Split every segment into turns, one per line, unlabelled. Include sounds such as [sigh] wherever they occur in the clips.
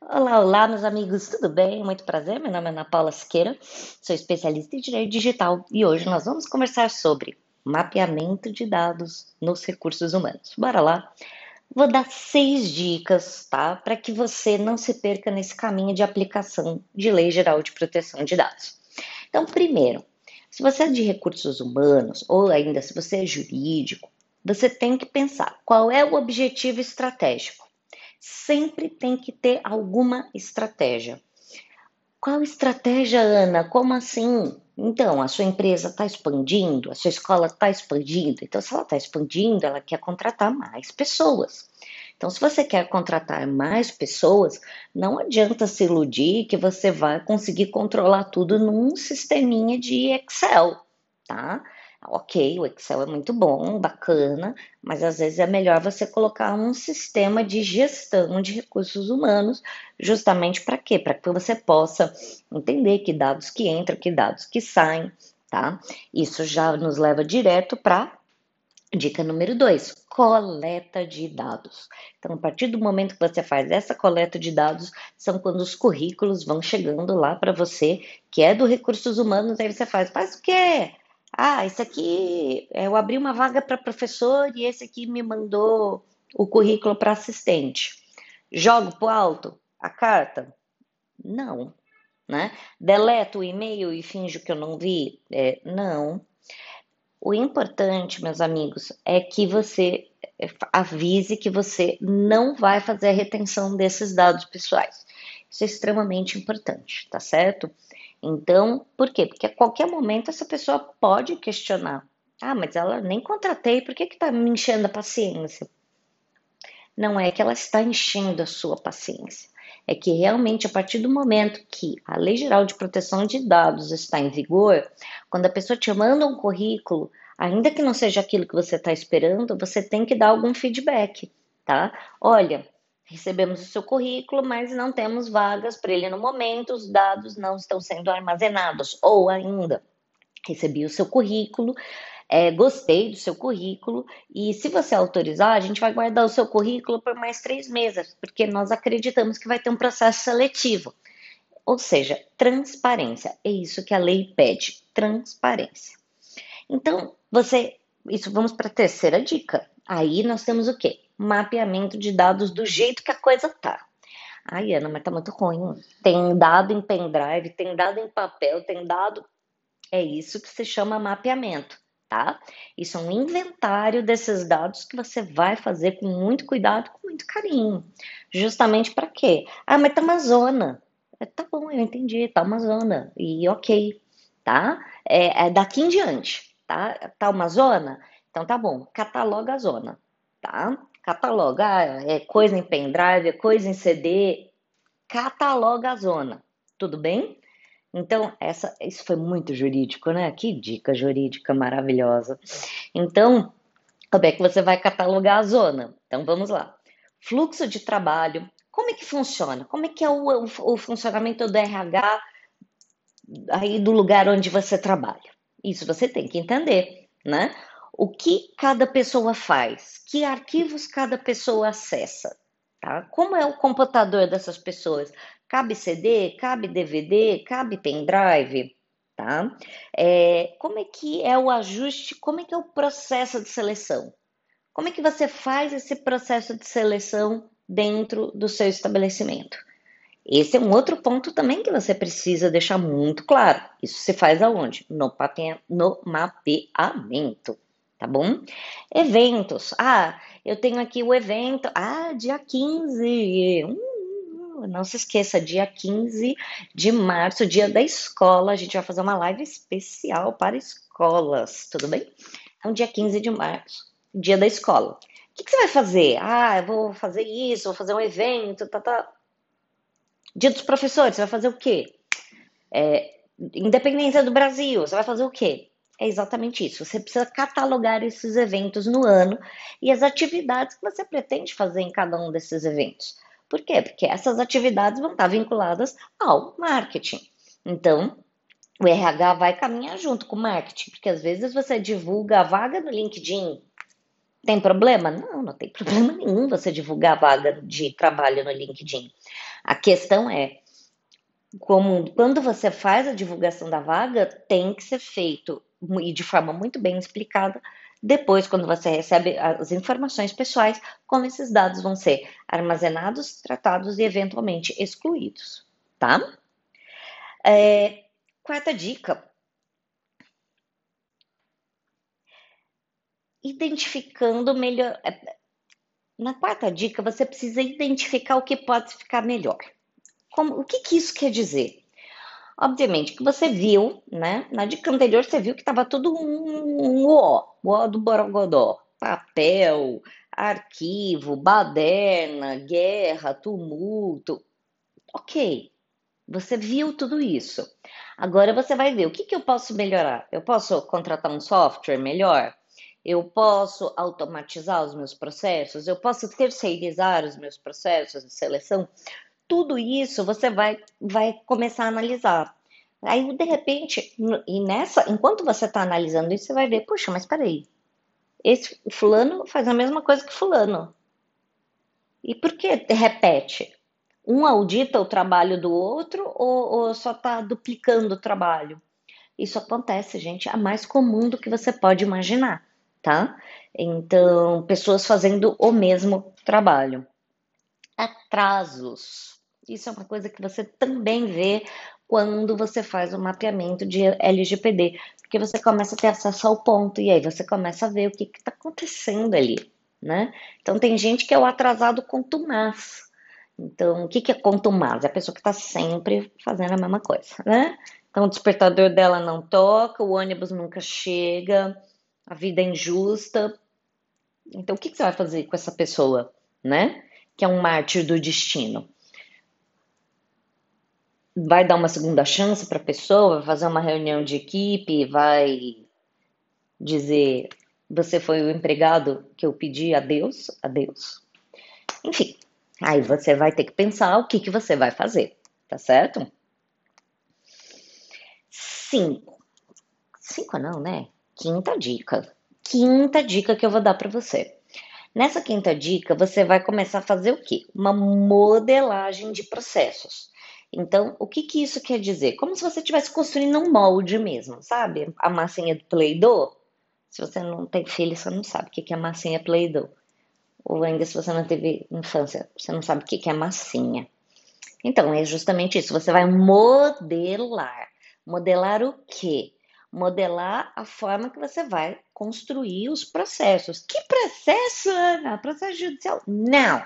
Olá, olá, meus amigos, tudo bem? Muito prazer, meu nome é Ana Paula Siqueira, sou especialista em direito digital e hoje nós vamos conversar sobre mapeamento de dados nos recursos humanos. Bora lá? Vou dar seis dicas, tá? Para que você não se perca nesse caminho de aplicação de Lei Geral de Proteção de Dados. Então, primeiro, se você é de recursos humanos ou ainda se você é jurídico, você tem que pensar qual é o objetivo estratégico sempre tem que ter alguma estratégia. Qual estratégia, Ana? Como assim? Então, a sua empresa está expandindo, a sua escola está expandindo. Então, se ela está expandindo, ela quer contratar mais pessoas. Então, se você quer contratar mais pessoas, não adianta se iludir que você vai conseguir controlar tudo num sisteminha de Excel, tá? Ok, o Excel é muito bom, bacana, mas às vezes é melhor você colocar um sistema de gestão de recursos humanos, justamente para quê? Para que você possa entender que dados que entram, que dados que saem, tá? Isso já nos leva direto para Dica número 2, coleta de dados. Então, a partir do momento que você faz essa coleta de dados, são quando os currículos vão chegando lá para você, que é do recursos humanos, aí você faz, faz o quê? Ah, esse aqui, eu abri uma vaga para professor e esse aqui me mandou o currículo para assistente. Jogo pro alto a carta? Não, né? Deleto o e-mail e finjo que eu não vi? É, não. O importante, meus amigos, é que você avise que você não vai fazer a retenção desses dados pessoais. Isso é extremamente importante, tá certo? Então, por quê? Porque a qualquer momento essa pessoa pode questionar. Ah, mas ela nem contratei, por que está me enchendo a paciência? Não é que ela está enchendo a sua paciência. É que realmente, a partir do momento que a Lei Geral de Proteção de Dados está em vigor, quando a pessoa te manda um currículo, ainda que não seja aquilo que você está esperando, você tem que dar algum feedback, tá? Olha, recebemos o seu currículo, mas não temos vagas para ele no momento, os dados não estão sendo armazenados. Ou ainda, recebi o seu currículo, é, gostei do seu currículo, e se você autorizar, a gente vai guardar o seu currículo por mais três meses, porque nós acreditamos que vai ter um processo seletivo. Ou seja, transparência. É isso que a lei pede: transparência. Então, você. Isso, vamos para a terceira dica. Aí nós temos o quê? Mapeamento de dados do jeito que a coisa tá. Ai, Ana, mas tá muito ruim. Tem dado em pendrive, tem dado em papel, tem dado. É isso que se chama mapeamento, tá? Isso é um inventário desses dados que você vai fazer com muito cuidado, com muito carinho. Justamente para quê? Ah, mas tá uma zona. É, tá bom, eu entendi, tá uma zona. E ok, tá? É, é daqui em diante, tá? Tá uma zona? Então tá bom, cataloga a zona, tá? Cataloga, ah, é coisa em pendrive, é coisa em CD, cataloga a zona, tudo bem? Então, essa, isso foi muito jurídico, né? Que dica jurídica maravilhosa. Então, como é que você vai catalogar a zona? Então, vamos lá. Fluxo de trabalho, como é que funciona? Como é que é o, o, o funcionamento do RH aí do lugar onde você trabalha? Isso você tem que entender, né? O que cada pessoa faz, que arquivos cada pessoa acessa, tá? Como é o computador dessas pessoas? Cabe CD, cabe DVD, cabe pendrive, tá? É, como é que é o ajuste, como é que é o processo de seleção? Como é que você faz esse processo de seleção dentro do seu estabelecimento? Esse é um outro ponto também que você precisa deixar muito claro. Isso se faz aonde? No, no mapeamento tá bom? Eventos. Ah, eu tenho aqui o evento. Ah, dia 15. Hum, não se esqueça, dia 15 de março, dia da escola. A gente vai fazer uma live especial para escolas, tudo bem? Então, dia 15 de março, dia da escola. O que, que você vai fazer? Ah, eu vou fazer isso, vou fazer um evento, tá, tá. Dia dos professores, você vai fazer o quê? É, independência do Brasil, você vai fazer o quê? É exatamente isso. Você precisa catalogar esses eventos no ano e as atividades que você pretende fazer em cada um desses eventos. Por quê? Porque essas atividades vão estar vinculadas ao marketing. Então, o RH vai caminhar junto com o marketing, porque às vezes você divulga a vaga no LinkedIn, Tem problema? Não, não tem problema nenhum você divulgar vaga de trabalho no LinkedIn. A questão é, como quando você faz a divulgação da vaga, tem que ser feito e de forma muito bem explicada. Depois, quando você recebe as informações pessoais, como esses dados vão ser armazenados, tratados e eventualmente excluídos, tá? É, quarta dica: identificando melhor. É, na quarta dica, você precisa identificar o que pode ficar melhor. Como, o que, que isso quer dizer? Obviamente que você viu, né? Na dica anterior você viu que estava tudo um, um O, O do Borogodó. Papel, arquivo, baderna, guerra, tumulto. Ok, você viu tudo isso. Agora você vai ver o que, que eu posso melhorar. Eu posso contratar um software melhor? Eu posso automatizar os meus processos? Eu posso terceirizar os meus processos de seleção? Tudo isso você vai, vai começar a analisar. Aí, de repente, e nessa, enquanto você está analisando isso, você vai ver, puxa, mas peraí, esse fulano faz a mesma coisa que fulano. E por que repete? Um audita o trabalho do outro ou, ou só está duplicando o trabalho? Isso acontece, gente, é mais comum do que você pode imaginar, tá? Então, pessoas fazendo o mesmo trabalho. Atrasos. Isso é uma coisa que você também vê quando você faz o mapeamento de LGPD, porque você começa a ter acesso ao ponto e aí você começa a ver o que está acontecendo ali, né? Então tem gente que é o atrasado contumaz. Então, o que, que é contumaz? É a pessoa que está sempre fazendo a mesma coisa, né? Então, o despertador dela não toca, o ônibus nunca chega, a vida é injusta. Então, o que, que você vai fazer com essa pessoa, né? Que é um mártir do destino vai dar uma segunda chance para a pessoa, vai fazer uma reunião de equipe, vai dizer você foi o empregado que eu pedi a Deus, a Deus. Enfim, aí você vai ter que pensar o que, que você vai fazer, tá certo? Cinco. Cinco não, né? Quinta dica. Quinta dica que eu vou dar para você. Nessa quinta dica, você vai começar a fazer o quê? Uma modelagem de processos. Então, o que, que isso quer dizer? Como se você estivesse construindo um molde mesmo, sabe? A massinha do Play-Doh. Se você não tem filho, você não sabe o que, que é massinha Play-Doh. Ou ainda se você não teve infância, você não sabe o que, que é massinha. Então, é justamente isso. Você vai modelar. Modelar o quê? Modelar a forma que você vai construir os processos. Que processo, Ana? Processo judicial? Não.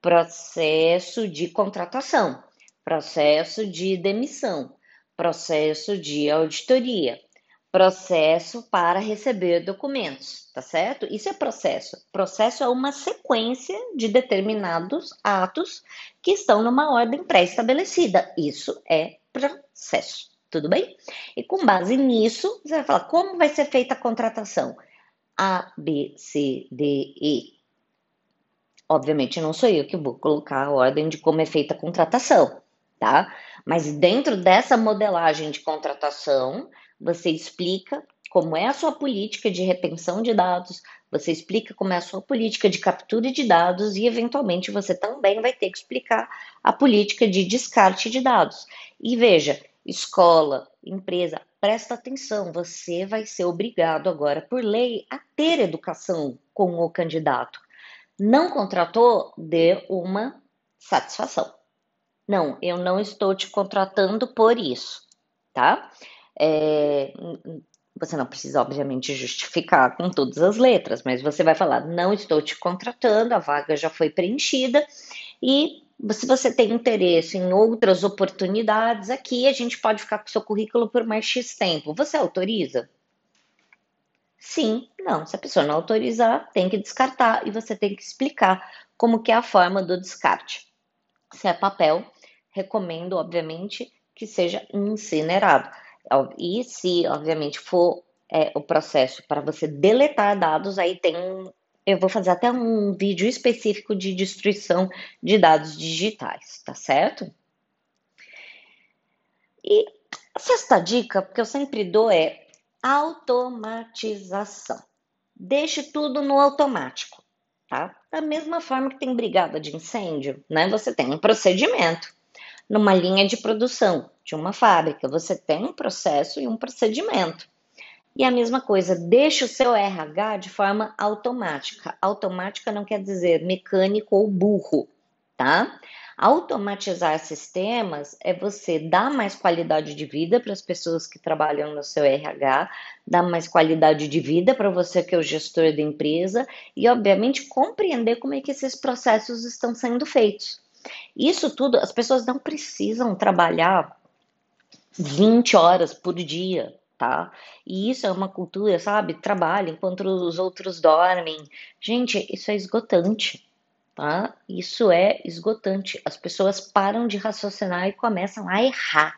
Processo de contratação processo de demissão, processo de auditoria, processo para receber documentos, tá certo? Isso é processo. Processo é uma sequência de determinados atos que estão numa ordem pré-estabelecida. Isso é processo, tudo bem? E com base nisso, você vai falar como vai ser feita a contratação. A, B, C, D, E. Obviamente não sou eu que vou colocar a ordem de como é feita a contratação tá? Mas dentro dessa modelagem de contratação, você explica como é a sua política de retenção de dados, você explica como é a sua política de captura de dados e, eventualmente, você também vai ter que explicar a política de descarte de dados. E veja, escola, empresa, presta atenção, você vai ser obrigado agora, por lei, a ter educação com o candidato. Não contratou, dê uma satisfação. Não, eu não estou te contratando por isso, tá? É, você não precisa, obviamente, justificar com todas as letras, mas você vai falar: não estou te contratando, a vaga já foi preenchida e se você tem interesse em outras oportunidades, aqui a gente pode ficar com seu currículo por mais X tempo. Você autoriza? Sim, não. Se a pessoa não autorizar, tem que descartar e você tem que explicar como que é a forma do descarte. Se é papel, recomendo, obviamente, que seja incinerado. E se, obviamente, for é, o processo para você deletar dados, aí tem. Eu vou fazer até um vídeo específico de destruição de dados digitais, tá certo? E a sexta dica, que eu sempre dou, é automatização. deixe tudo no automático, tá? Da mesma forma que tem brigada de incêndio, né? Você tem um procedimento. Numa linha de produção de uma fábrica, você tem um processo e um procedimento. E a mesma coisa, deixe o seu RH de forma automática. Automática não quer dizer mecânico ou burro, tá? Automatizar sistemas é você dar mais qualidade de vida para as pessoas que trabalham no seu RH, dar mais qualidade de vida para você que é o gestor da empresa e, obviamente, compreender como é que esses processos estão sendo feitos. Isso tudo, as pessoas não precisam trabalhar 20 horas por dia, tá? E isso é uma cultura, sabe? Trabalho enquanto os outros dormem. Gente, isso é esgotante tá? Isso é esgotante. As pessoas param de raciocinar e começam a errar.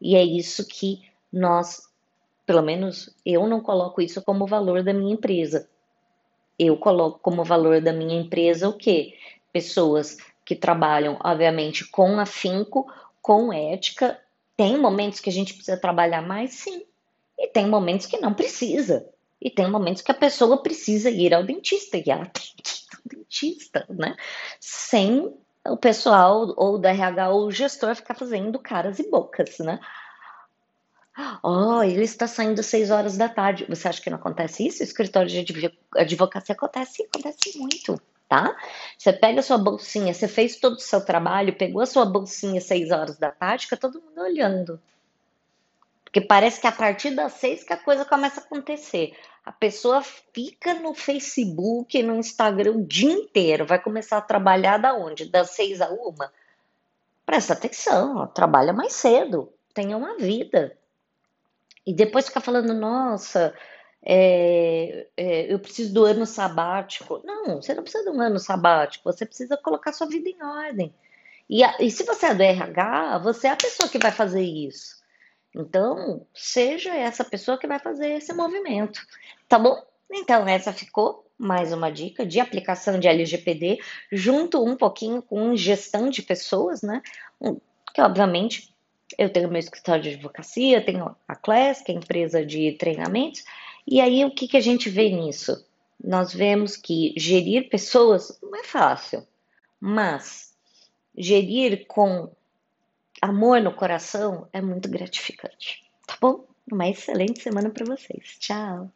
E é isso que nós, pelo menos eu não coloco isso como valor da minha empresa. Eu coloco como valor da minha empresa o quê? Pessoas que trabalham, obviamente, com afinco, com ética. Tem momentos que a gente precisa trabalhar mais, sim. E tem momentos que não precisa. E tem momentos que a pessoa precisa ir ao dentista e ela [laughs] tem que dentista, né? Sem o pessoal ou do RH ou o gestor ficar fazendo caras e bocas, né? Oh, ele está saindo às seis horas da tarde. Você acha que não acontece isso? O escritório de advocacia acontece, acontece muito, tá? Você pega a sua bolsinha, você fez todo o seu trabalho, pegou a sua bolsinha às seis horas da tarde, fica todo mundo olhando. Porque parece que a partir das seis que a coisa começa a acontecer. A pessoa fica no Facebook, no Instagram o dia inteiro. Vai começar a trabalhar da onde? Das seis a uma? Presta atenção, ó, trabalha mais cedo, tenha uma vida. E depois ficar falando, nossa, é, é, eu preciso do ano sabático. Não, você não precisa de um ano sabático, você precisa colocar sua vida em ordem. E, a, e se você é do RH, você é a pessoa que vai fazer isso. Então, seja essa pessoa que vai fazer esse movimento, tá bom? Então, essa ficou mais uma dica de aplicação de LGPD, junto um pouquinho com gestão de pessoas, né? Que, obviamente, eu tenho meu escritório de advocacia, tenho a Class, que é a empresa de treinamentos, e aí o que, que a gente vê nisso? Nós vemos que gerir pessoas não é fácil, mas gerir com amor no coração é muito gratificante. Tá bom? Uma excelente semana para vocês. Tchau!